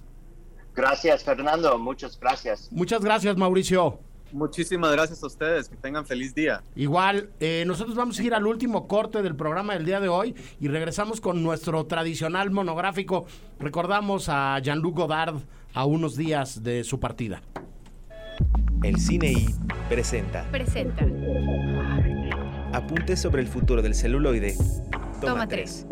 Gracias, Fernando. Muchas gracias. Muchas gracias, Mauricio. Muchísimas gracias a ustedes. Que tengan feliz día. Igual, eh, nosotros vamos a ir al último corte del programa del día de hoy y regresamos con nuestro tradicional monográfico. Recordamos a Jean-Luc Godard a unos días de su partida. El Cine I presenta. Presenta. Apuntes sobre el futuro del celuloide. Toma 3.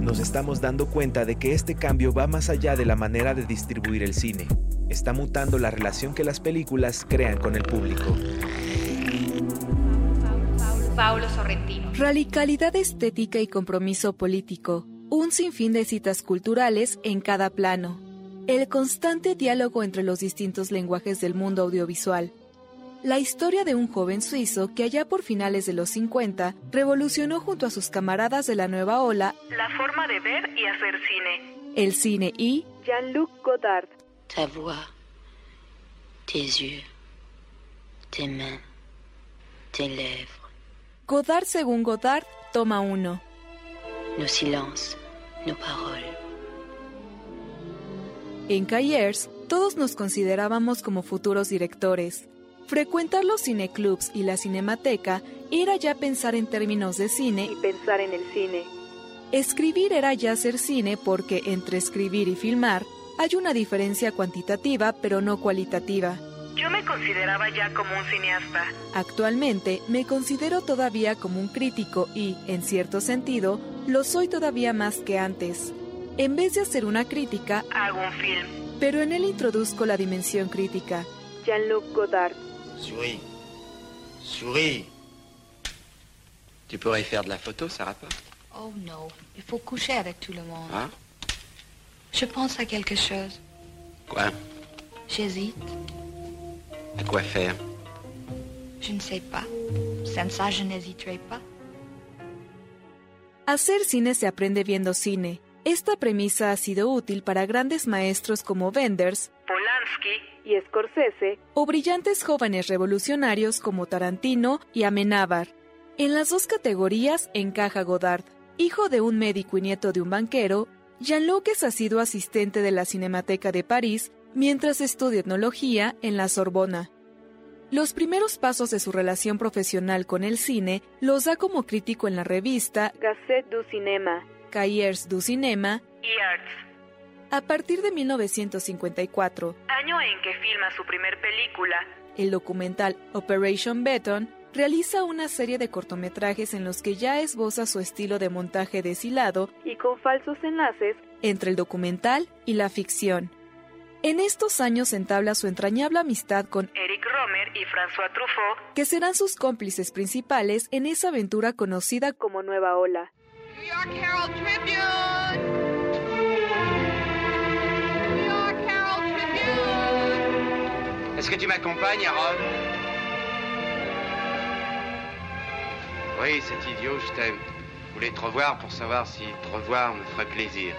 Nos estamos dando cuenta de que este cambio va más allá de la manera de distribuir el cine. Está mutando la relación que las películas crean con el público. Paulo Sorrentino. Radicalidad estética y compromiso político. Un sinfín de citas culturales en cada plano. El constante diálogo entre los distintos lenguajes del mundo audiovisual la historia de un joven suizo que allá por finales de los 50 revolucionó junto a sus camaradas de la nueva ola la forma de ver y hacer cine. El cine y Jean-Luc Godard. Ta voix, tes yeux, tes mains, tes lèvres. Godard según Godard, toma uno. Nos silences, nos paroles. En Cahiers, todos nos considerábamos como futuros directores. Frecuentar los cineclubs y la cinemateca era ya pensar en términos de cine y pensar en el cine. Escribir era ya hacer cine porque entre escribir y filmar hay una diferencia cuantitativa pero no cualitativa. Yo me consideraba ya como un cineasta. Actualmente me considero todavía como un crítico y, en cierto sentido, lo soy todavía más que antes. En vez de hacer una crítica, hago un film. Pero en él introduzco la dimensión crítica. Jean-Luc Godard. Souris. Souris. Tu pourrais faire de la photo, ça rapporte Oh non, il faut coucher avec tout le monde. Hein? Je pense à quelque chose. Quoi? J'hésite. À quoi faire? Je ne sais pas. Sans ça, je n'hésiterai pas. Hacer cine se aprende viendo cine. Esta premisa ha sido útil para grandes maestros como Wenders, Y Scorsese, o brillantes jóvenes revolucionarios como Tarantino y Amenábar. En las dos categorías encaja Godard. Hijo de un médico y nieto de un banquero, Jean-Luc ha sido asistente de la Cinemateca de París mientras estudia etnología en la Sorbona. Los primeros pasos de su relación profesional con el cine los da como crítico en la revista Gazette du Cinéma, Cahiers du Cinéma y Arts. A partir de 1954, año en que filma su primer película, el documental Operation Beton, realiza una serie de cortometrajes en los que ya esboza su estilo de montaje deshilado y con falsos enlaces entre el documental y la ficción. En estos años entabla su entrañable amistad con Eric Romer y François Truffaut, que serán sus cómplices principales en esa aventura conocida como Nueva Ola. New York Herald Tribune. Est-ce que tu m'accompagnes, Harold? Oui, cet idiot, je t'aime. Je voulais te revoir pour savoir si te revoir me ferait plaisir.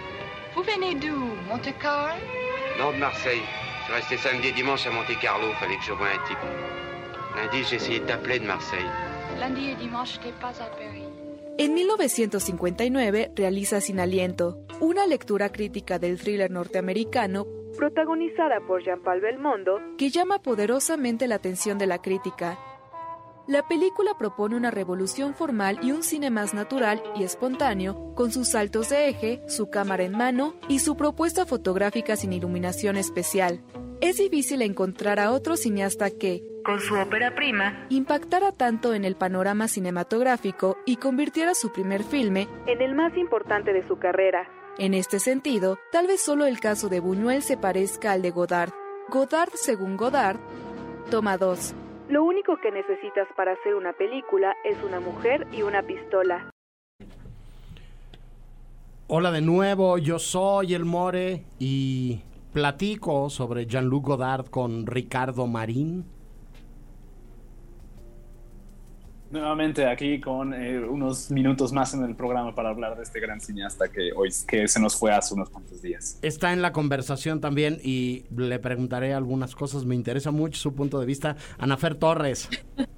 Vous venez d'où? Monte-Carlo Non, de Marseille. Je suis resté samedi et dimanche à Monte Carlo, fallait que je voie un type. Lundi, j'ai essayé de t'appeler de Marseille. Lundi et dimanche, je pas à Paris. En 1959 realiza Sin Aliento, una lectura crítica del thriller norteamericano protagonizada por Jean-Paul Belmondo, que llama poderosamente la atención de la crítica. La película propone una revolución formal y un cine más natural y espontáneo, con sus saltos de eje, su cámara en mano y su propuesta fotográfica sin iluminación especial. Es difícil encontrar a otro cineasta que, con su ópera prima, impactara tanto en el panorama cinematográfico y convirtiera su primer filme en el más importante de su carrera. En este sentido, tal vez solo el caso de Buñuel se parezca al de Godard. Godard, según Godard, toma dos. Lo único que necesitas para hacer una película es una mujer y una pistola. Hola de nuevo, yo soy el More y platico sobre Jean-Luc Godard con Ricardo Marín. Nuevamente aquí con eh, unos minutos más en el programa para hablar de este gran cineasta que hoy que se nos fue hace unos cuantos días. Está en la conversación también y le preguntaré algunas cosas. Me interesa mucho su punto de vista. Anafer Torres.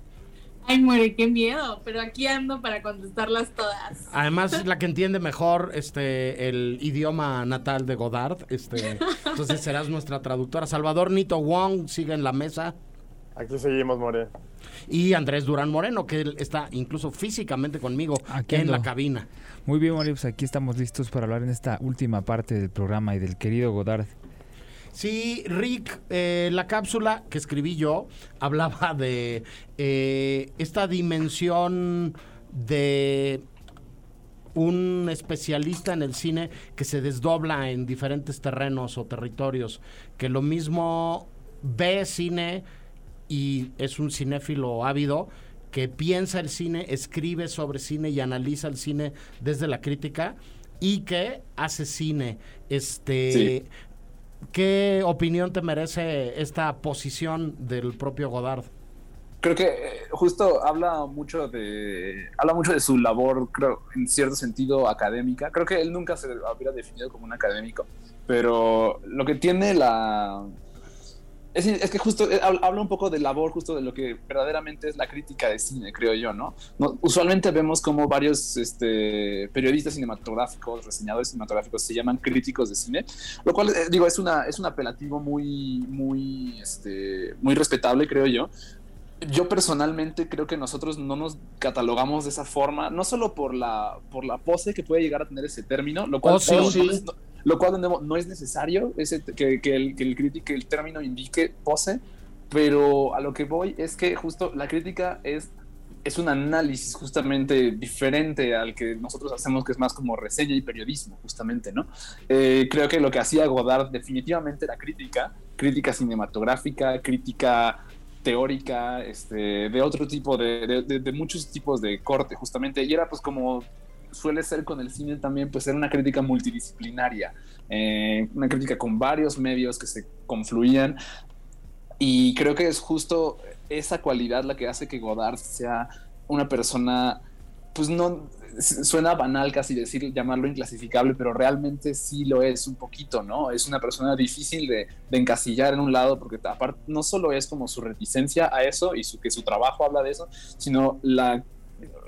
Ay, muere, qué miedo, pero aquí ando para contestarlas todas. Además es la que entiende mejor este el idioma natal de Godard, este, entonces serás nuestra traductora. Salvador Nito Wong sigue en la mesa. Aquí seguimos, More. Y Andrés Durán Moreno, que él está incluso físicamente conmigo Aquí en la cabina. Muy bien, Mario, pues aquí estamos listos para hablar en esta última parte del programa y del querido Godard. Sí, Rick, eh, la cápsula que escribí yo hablaba de eh, esta dimensión de un especialista en el cine que se desdobla en diferentes terrenos o territorios, que lo mismo ve cine y es un cinéfilo ávido que piensa el cine, escribe sobre cine y analiza el cine desde la crítica y que hace cine. Este, Sí. ¿Qué opinión te merece esta posición del propio Godard? Creo que eh, justo habla mucho de habla mucho de su labor, creo, en cierto sentido académica. Creo que él nunca se habría definido como un académico, pero lo que tiene la es, es que justo eh, hab- habla un poco de labor, justo de lo que verdaderamente es la crítica de cine, creo yo, ¿no? No- usualmente vemos como varios este, periodistas cinematográficos, reseñadores cinematográficos se llaman críticos de cine, lo cual, eh, digo, es, una, es un apelativo muy, muy, este, muy respetable, creo yo. Yo personalmente creo que nosotros no nos catalogamos de esa forma, no solo por la, por la pose que puede llegar a tener ese término, lo cual, Oh, sí. no- no- lo cual no, es necesario ese, que, que el, que el crítico, el término indique pose, pero a lo que voy es que justo la crítica es, es un análisis justamente diferente al que nosotros hacemos, que es más como reseña y periodismo, justamente, ¿no? Eh, creo que lo que hacía Godard definitivamente era crítica, crítica cinematográfica, crítica teórica, este, de otro tipo, de, de- de- de muchos tipos de corte, justamente, y era pues como suele ser con el cine también, pues era una crítica multidisciplinaria, eh, una crítica con varios medios que se confluían, y creo que es justo esa cualidad la que hace que Godard sea una persona, pues no, suena banal casi decir, llamarlo inclasificable, pero realmente sí lo es un poquito, ¿no? Es una persona difícil de, encasillar en un lado, porque aparte no solo es como su reticencia a eso y que su trabajo habla de eso, sino la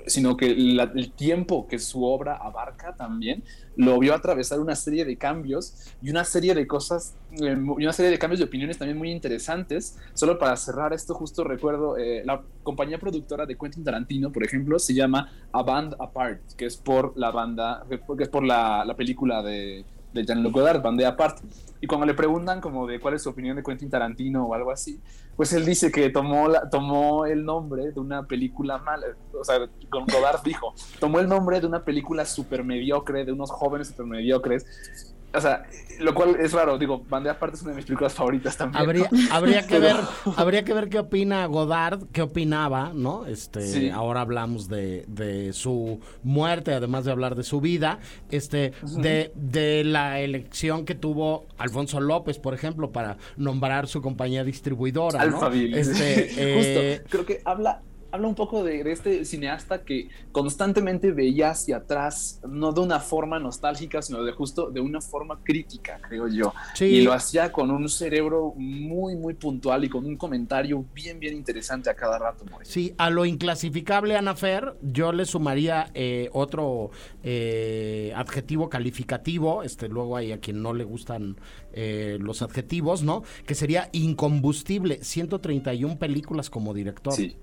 sino que la- el tiempo que su obra abarca también lo vio atravesar una serie de cambios y una serie de cosas eh, y una serie de cambios de opiniones también muy interesantes. Solo para cerrar esto, justo recuerdo eh, la compañía productora de Quentin Tarantino, por ejemplo, se llama A Band Apart, que es por la banda, que es por la, la película de de Jean-Luc Godard, Van de aparte. Y cuando le preguntan como de cuál es su opinión de Quentin Tarantino o algo así, pues él dice que tomó, la, tomó el nombre de una película mala, o sea, con Godard dijo, tomó el nombre de una película súper mediocre, de unos jóvenes súper mediocres, o sea, lo cual es raro, digo, Bandera aparte es una de mis películas favoritas también. Habría, ¿no? habría que ver, habría que ver qué opina Godard, qué opinaba, ¿no? Este, Sí. ahora hablamos de, de su muerte, además de hablar de su vida, este, de, de la elección que tuvo Alfonso López, por ejemplo, para nombrar su compañía distribuidora, ¿no? Alphaville. Este, eh, Justo, creo que habla, habla un poco de, de este cineasta que constantemente veía hacia atrás, no de una forma nostálgica, sino de justo de una forma crítica, creo yo. Sí. Y lo hacía con un cerebro muy, muy puntual y con un comentario bien, bien interesante a cada rato. Mauricio. Sí, a lo inclasificable, Anafer, yo le sumaría eh, otro eh, adjetivo calificativo, este luego hay a quien no le gustan eh, los adjetivos, ¿no? Que sería incombustible, 131 películas como director. Sí.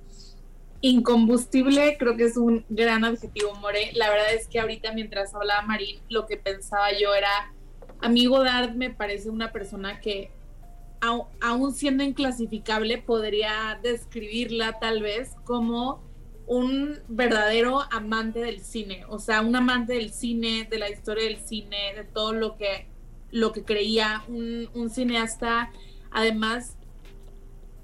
Incombustible creo que es un gran adjetivo, More. La verdad es que ahorita mientras hablaba Marín, lo que pensaba yo era, amigo Dard me parece una persona que aún siendo inclasificable podría describirla tal vez como un verdadero amante del cine, o sea, un amante del cine, de la historia del cine, de todo lo que, lo que creía, un cineasta además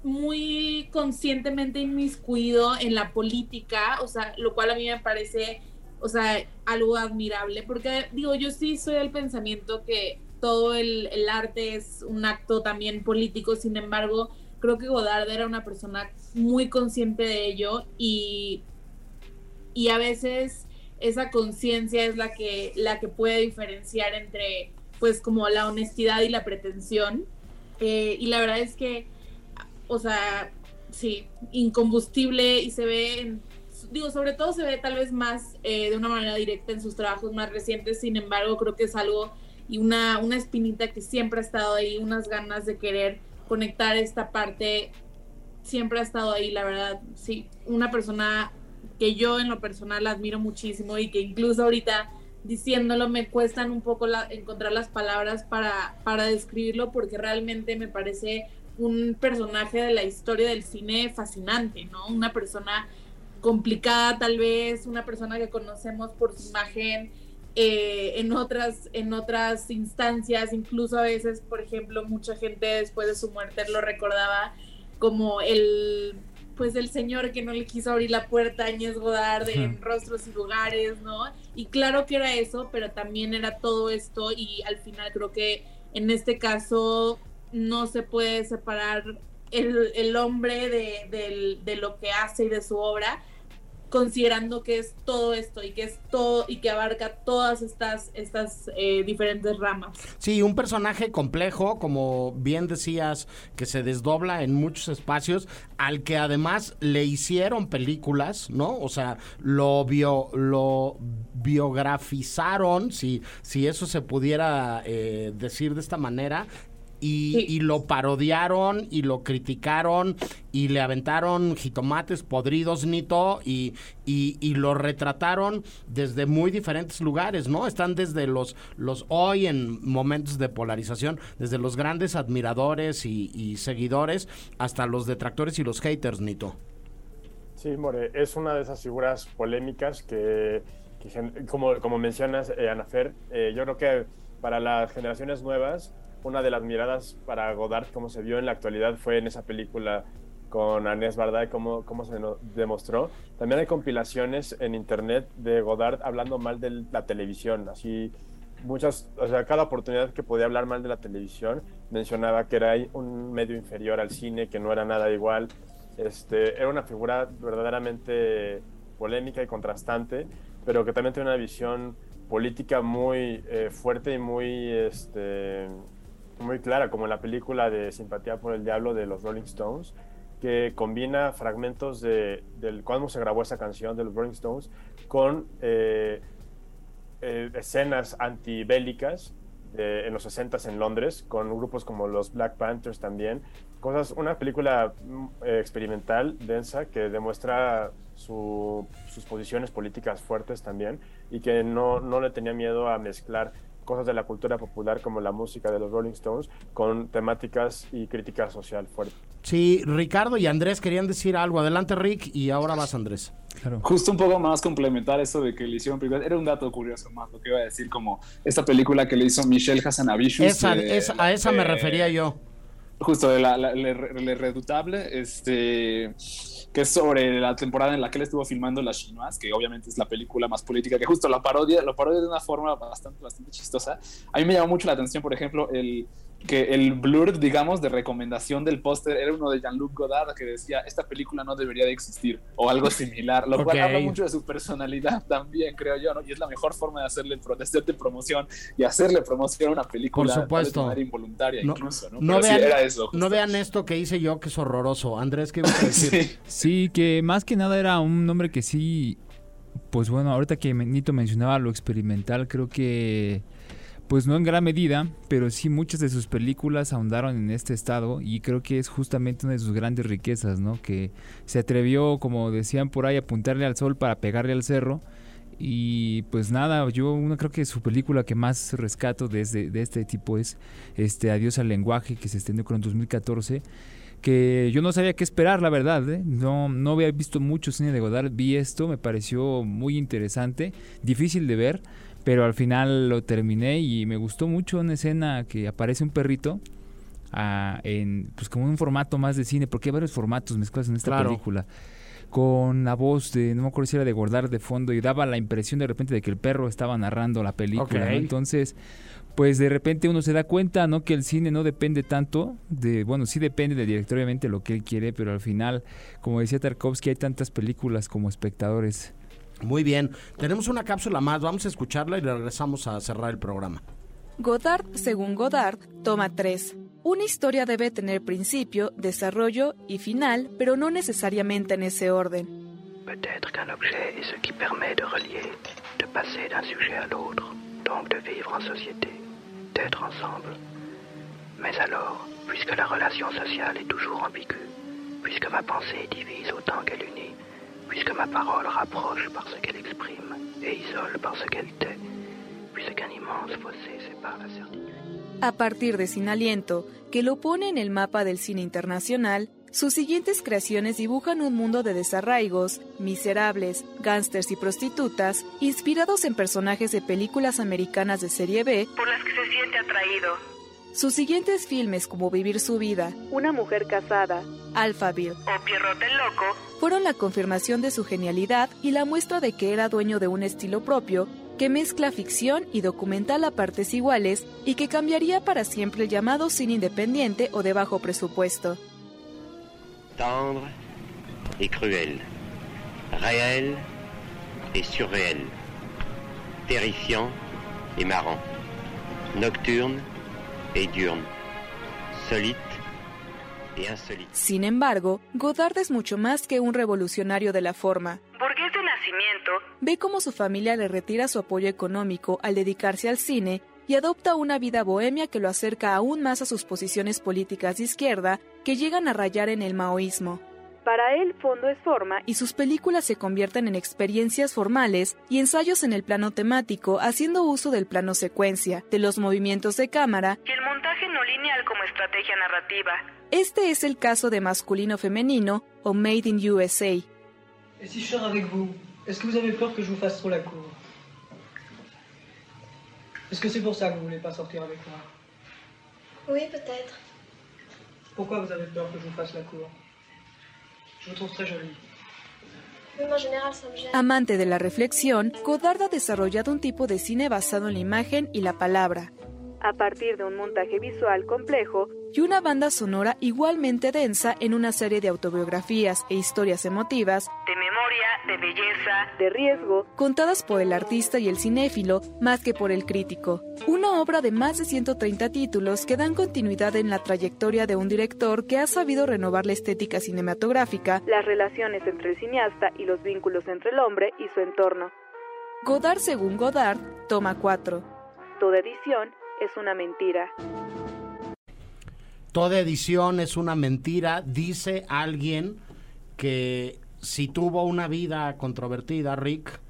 muy conscientemente inmiscuido en la política, o sea, lo cual a mí me parece, o sea, algo admirable, porque digo, yo sí soy del pensamiento que todo el, el arte es un acto también político, sin embargo, creo que Godard era una persona muy consciente de ello y, y a veces esa conciencia es la que, la que puede diferenciar entre, pues, como la honestidad y la pretensión. Eh, y la verdad es que o sea, sí, incombustible y se ve, en- digo, sobre todo se ve tal vez más eh, de una manera directa en sus trabajos más recientes, sin embargo, creo que es algo y una, una espinita que siempre ha estado ahí, unas ganas de querer conectar esta parte, siempre ha estado ahí, la verdad, sí, una persona que yo en lo personal admiro muchísimo y que incluso ahorita diciéndolo me cuestan un poco la- encontrar las palabras para, para describirlo porque realmente me parece un personaje de la historia del cine fascinante, ¿no? Una persona complicada tal vez, una persona que conocemos por su imagen eh, en otras en otras instancias, incluso a veces, por ejemplo, mucha gente después de su muerte lo recordaba como el pues el señor que no le quiso abrir la puerta a Añez Godard en. Rostros y Lugares, ¿no? Y claro que era eso, pero también era todo esto y al final creo que en este caso no se puede separar el, el hombre de, de lo que hace y de su obra, considerando que es todo esto y que es todo y que abarca todas estas, estas eh, diferentes ramas. Sí, un personaje complejo, como bien decías, que se desdobla en muchos espacios, al que además le hicieron películas, ¿no? O sea, lo bio, lo biografizaron, si, si eso se pudiera eh, decir de esta manera. Y, y lo parodiaron y lo criticaron y le aventaron jitomates podridos, Nito, y, y, y lo retrataron desde muy diferentes lugares, ¿no? Están desde los, los hoy en momentos de polarización, desde los grandes admiradores y, y seguidores hasta los detractores y los haters, Nito. Sí, More, es una de esas figuras polémicas que, como, como mencionas, eh, Anafer, eh, yo creo que para las generaciones nuevas, una de las miradas para Godard, como se vio en la actualidad, fue en esa película con Agnès Varda y cómo, cómo se demostró. También hay compilaciones en internet de Godard hablando mal de la televisión, así muchas, o sea, cada oportunidad que podía hablar mal de la televisión mencionaba que era un medio inferior al cine, que no era nada igual. Este, era una figura verdaderamente polémica y contrastante, pero que también tiene una visión política muy eh, fuerte y muy, este, muy clara, como en la película de Simpatía por el Diablo de los Rolling Stones, que combina fragmentos de, del cuando se grabó esa canción de los Rolling Stones con eh, eh, escenas antibélicas en los 60s en Londres, con grupos como los Black Panthers también. Cosas, una película mm, eh, experimental, densa, que demuestra su- sus posiciones políticas fuertes también y que no, no le tenía miedo a mezclar cosas de la cultura popular como la música de los Rolling Stones con temáticas y crítica social fuerte. Sí, Ricardo y Andrés querían decir algo. Adelante, Rick, y ahora vas, Andrés. Justo un poco más complementar eso de que le hicieron películas. Era un dato curioso más lo que iba a decir, como esta película que le hizo Michelle Hassanavicius. Esa, de- esa- a esa me refería yo. Justo de la, la- Le, Le Redoutable, este, que es sobre la temporada en la que él estuvo filmando Las Chinois, que obviamente es la película más política, que justo la parodia, lo parodia de una forma bastante, bastante chistosa. A mí me llamó mucho la atención, por ejemplo, el que el blur, digamos, de recomendación del póster era uno de Jean-Luc Godard que decía, esta película no debería de existir, o algo similar, lo cual habla mucho de su personalidad también, creo yo, ¿no? Y es la mejor forma de hacerle, de hacerte promoción y hacerle promoción a una película Por supuesto. de manera involuntaria No, incluso, ¿no? no sí, vean, era eso. justo. no vean esto que hice yo, que es horroroso. Andrés, ¿qué ibas a decir? Sí, que más que nada era un nombre que sí, pues bueno, ahorita que Nito mencionaba lo experimental, creo que, pues no en gran medida, pero sí muchas de sus películas ahondaron en este estado y creo que es justamente una de sus grandes riquezas, ¿no? Que se atrevió, como decían por ahí, a apuntarle al sol para pegarle al cerro. Y pues nada, yo creo que su película que más rescato de este, de este tipo es este Adiós al lenguaje, que se estrenó con en 2014 que yo no sabía qué esperar, la verdad. ¿eh? No, no había visto mucho cine de Godard. Vi esto, me pareció muy interesante, difícil de ver, pero al final lo terminé y me gustó mucho una escena que aparece un perrito ah, en, pues como un formato más de cine, porque hay varios formatos mezclados en esta Claro. película. Con la voz de, no me acuerdo si era de Godard de fondo, y daba la impresión de repente de que el perro estaba narrando la película. Entonces, pues de repente uno se da cuenta, ¿no? Que el cine no depende tanto de, bueno, sí depende del director, obviamente, lo que él quiere, pero al final, como decía Tarkovsky, hay tantas películas como espectadores. Muy bien. Tenemos una cápsula más. Vamos a escucharla y regresamos a cerrar el programa. Godard, según Godard, toma 3. Una historia debe tener principio, desarrollo y final, pero no necesariamente en ese orden. Peut-être qu'un objet est ce qui permet de relier, de passer d'un sujet à l'autre, donc de vivre en société, d'être ensemble. Mais alors, puisque la relation sociale est toujours ambiguë, puisque ma pensée divise autant qu'elle unit, puisque ma parole rapproche par ce qu'elle exprime et isole par ce qu'elle tait, puisqu'un immense fossé sépare la certitude. A partir de Sin Aliento, que lo pone en el mapa del cine internacional, sus siguientes creaciones dibujan un mundo de desarraigos, miserables, gángsters y prostitutas, inspirados en personajes de películas americanas de serie B, por las que se siente atraído. Sus siguientes filmes como Vivir su vida, Una mujer casada Alphaville, o Pierrot el Loco fueron la confirmación de su genialidad y la muestra de que era dueño de un estilo propio que mezcla ficción y documental a partes iguales y que cambiaría para siempre el llamado cine independiente o de bajo presupuesto. Tendre et cruel, réel et surréel, terrifiant et marrant, nocturne Sin embargo, Godard es mucho más que un revolucionario de la forma. burgués de nacimiento, Ve cómo su familia le retira su apoyo económico al dedicarse al cine y adopta una vida bohemia que lo acerca aún más a sus posiciones políticas de izquierda que llegan a rayar en el maoísmo. Para él fondo es forma y sus películas se convierten en experiencias formales y ensayos en el plano temático, haciendo uso del plano secuencia, de los movimientos de cámara. y el montaje no lineal como estrategia narrativa. Este es el caso de masculino-femenino o Made in USA. Et si je avec vous, est-ce que vous avez peur que je vous fasse trop la cour Est-ce que c'est pour ça que vous voulez pas sortir avec moi Oui, peut-être. Pourquoi vous avez peur que je vous fasse la cour Je trouve très. Amante de la reflexión, Godard ha desarrollado un tipo de cine basado en la imagen y la palabra, A partir de un montaje visual complejo y una banda sonora igualmente densa en una serie de autobiografías e historias emotivas de memoria, de belleza, de riesgo, contadas por el artista y el cinéfilo más que por el crítico. Una obra de más de 130 títulos que dan continuidad en la trayectoria de un director que ha sabido renovar la estética cinematográfica, las relaciones entre el cineasta y los vínculos entre el hombre y su entorno. Godard según Godard, toma 4. Toda edición es una mentira. Toda edición es una mentira, dice alguien que si tuvo una vida controvertida, Rick,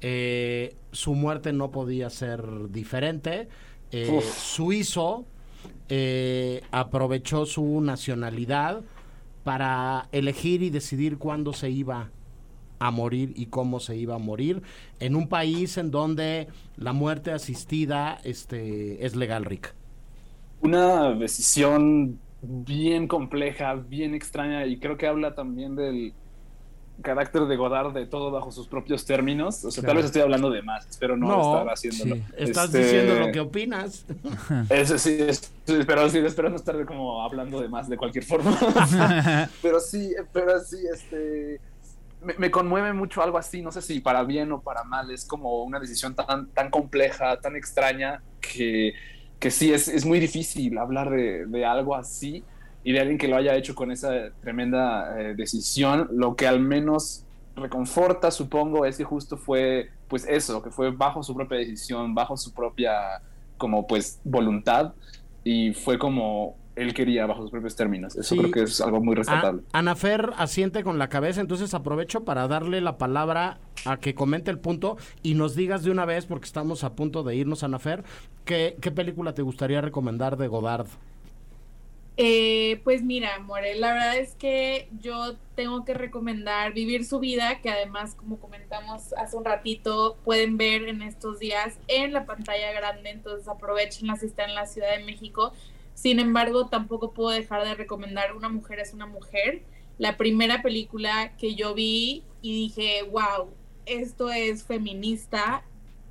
eh, su muerte no podía ser diferente. Eh, suizo eh, aprovechó su nacionalidad para elegir y decidir cuándo se iba a morir y cómo se iba a morir en un país en donde la muerte asistida este, es legal, Rick. Una decisión bien compleja, bien extraña y creo que habla también del carácter de Godard de todo bajo sus propios términos. O sea, Claro. tal vez estoy hablando de más, espero no, estar haciéndolo. Estás Este, diciendo lo que opinas. Eso sí, es- sí, pero sí, espero no estar como hablando de más de cualquier forma. pero sí, pero sí, este me, me conmueve mucho algo así, no sé si para bien o para mal, es como una decisión tan, tan compleja, tan extraña, que, que sí, es, es muy difícil hablar de, de algo así y de alguien que lo haya hecho con esa tremenda eh, decisión, lo que al menos reconforta, supongo, es que justo fue, pues eso, que fue bajo su propia decisión, bajo su propia, como pues, voluntad, y fue como él quería, bajo sus propios términos. Eso Sí. creo que es algo muy rescatable. A- Anafer asiente con la cabeza, entonces aprovecho para darle la palabra a que comente el punto y nos digas de una vez, porque estamos a punto de irnos, Anafer, ¿qué, qué película te gustaría recomendar de Godard? Eh, pues mira, More, la verdad es que yo tengo que recomendar Vivir su vida, que además, como comentamos hace un ratito, pueden ver en estos días en la pantalla grande, entonces aprovechenla si están en la Ciudad de México. Sin embargo, tampoco puedo dejar de recomendar Una mujer es una mujer, la primera película que yo vi y dije, wow, esto es feminista.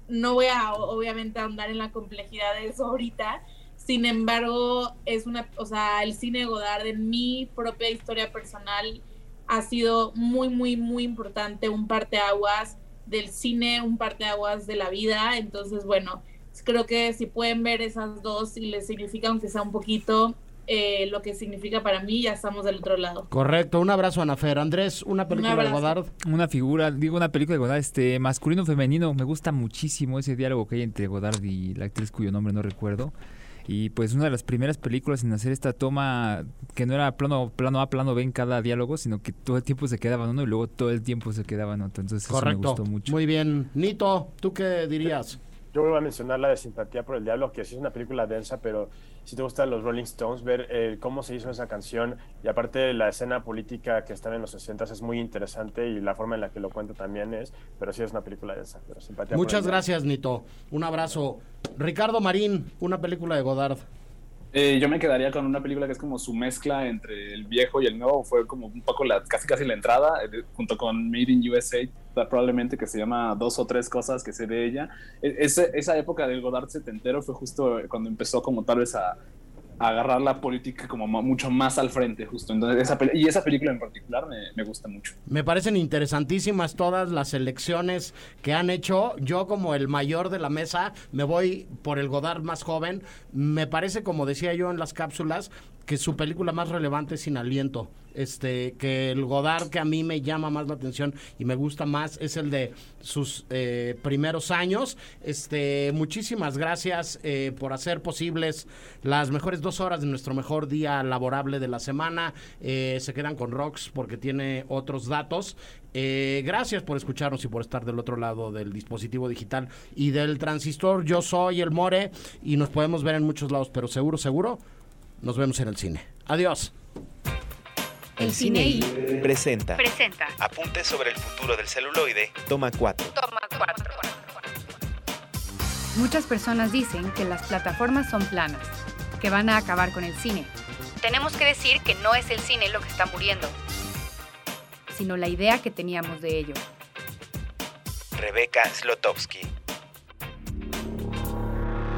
No voy a obviamente ahondar en la complejidad de eso ahorita, sin embargo, es una, o sea, el cine Godard en mi propia historia personal ha sido muy, muy, muy importante, un parteaguas del cine, un parteaguas de la vida. Entonces, bueno, creo que si pueden ver esas dos y les significa, aunque sea un poquito, eh, lo que significa para mí, ya estamos del otro lado. Correcto, un abrazo, Anafer. Andrés, una película de. Godard. Una figura, digo, una película de Godard, este, masculino femenino, me gusta muchísimo ese diálogo que hay entre Godard y la actriz cuyo nombre no recuerdo. Y pues una de las primeras películas en hacer esta toma que no era plano, plano A, plano B en cada diálogo, sino que todo el tiempo se quedaba en uno y luego todo el tiempo se quedaba en otro. Entonces eso me Correcto. gustó mucho. Muy bien. Nito, ¿tú qué dirías? Yo voy a mencionar la de Simpatía por el Diablo, que sí es una película densa, pero si te gustan los Rolling Stones, ver eh, cómo se hizo esa canción y aparte la escena política que estaba en los 60 es muy interesante y la forma en la que lo cuenta también es, pero sí es una película densa. Pero Simpatía por el Muchas gracias, Nito. Un abrazo. Ricardo Marín, una película de Godard. Eh, yo me quedaría con una película que es como su mezcla entre el viejo y el nuevo. Fue como un poco la, casi casi la entrada, eh, junto con Made in USA, probablemente que se llama Dos o Tres Cosas que sé de ella. E- ese- esa época del Godard setentero fue justo cuando empezó como tal vez a agarrar la política como mucho más al frente, justo. Entonces, esa y esa película en particular me, me gusta mucho. Me parecen interesantísimas todas las elecciones que han hecho. Yo como el mayor de la mesa me voy por el Godard más joven. Me parece, como decía yo en las cápsulas, que su película más relevante es Sin Aliento. Este, que el Godard que a mí me llama más la atención y me gusta más es el de sus eh, primeros años. Este, muchísimas gracias eh, por hacer posibles las mejores dos horas de nuestro mejor día laborable de la semana. Eh, se quedan con Rox porque tiene otros datos. Eh, gracias por escucharnos y por estar del otro lado del dispositivo digital y del transistor. Yo soy el More y nos podemos ver en muchos lados, pero seguro, seguro, nos vemos en el cine. Adiós. El cine y presenta presenta. Apuntes sobre el futuro del celuloide. Toma 4. Toma cuatro. Muchas personas dicen que las plataformas son planas, que van a acabar con el cine. Tenemos que decir que no es el cine lo que está muriendo, sino la idea que teníamos de ello. Rebeca Slotowski.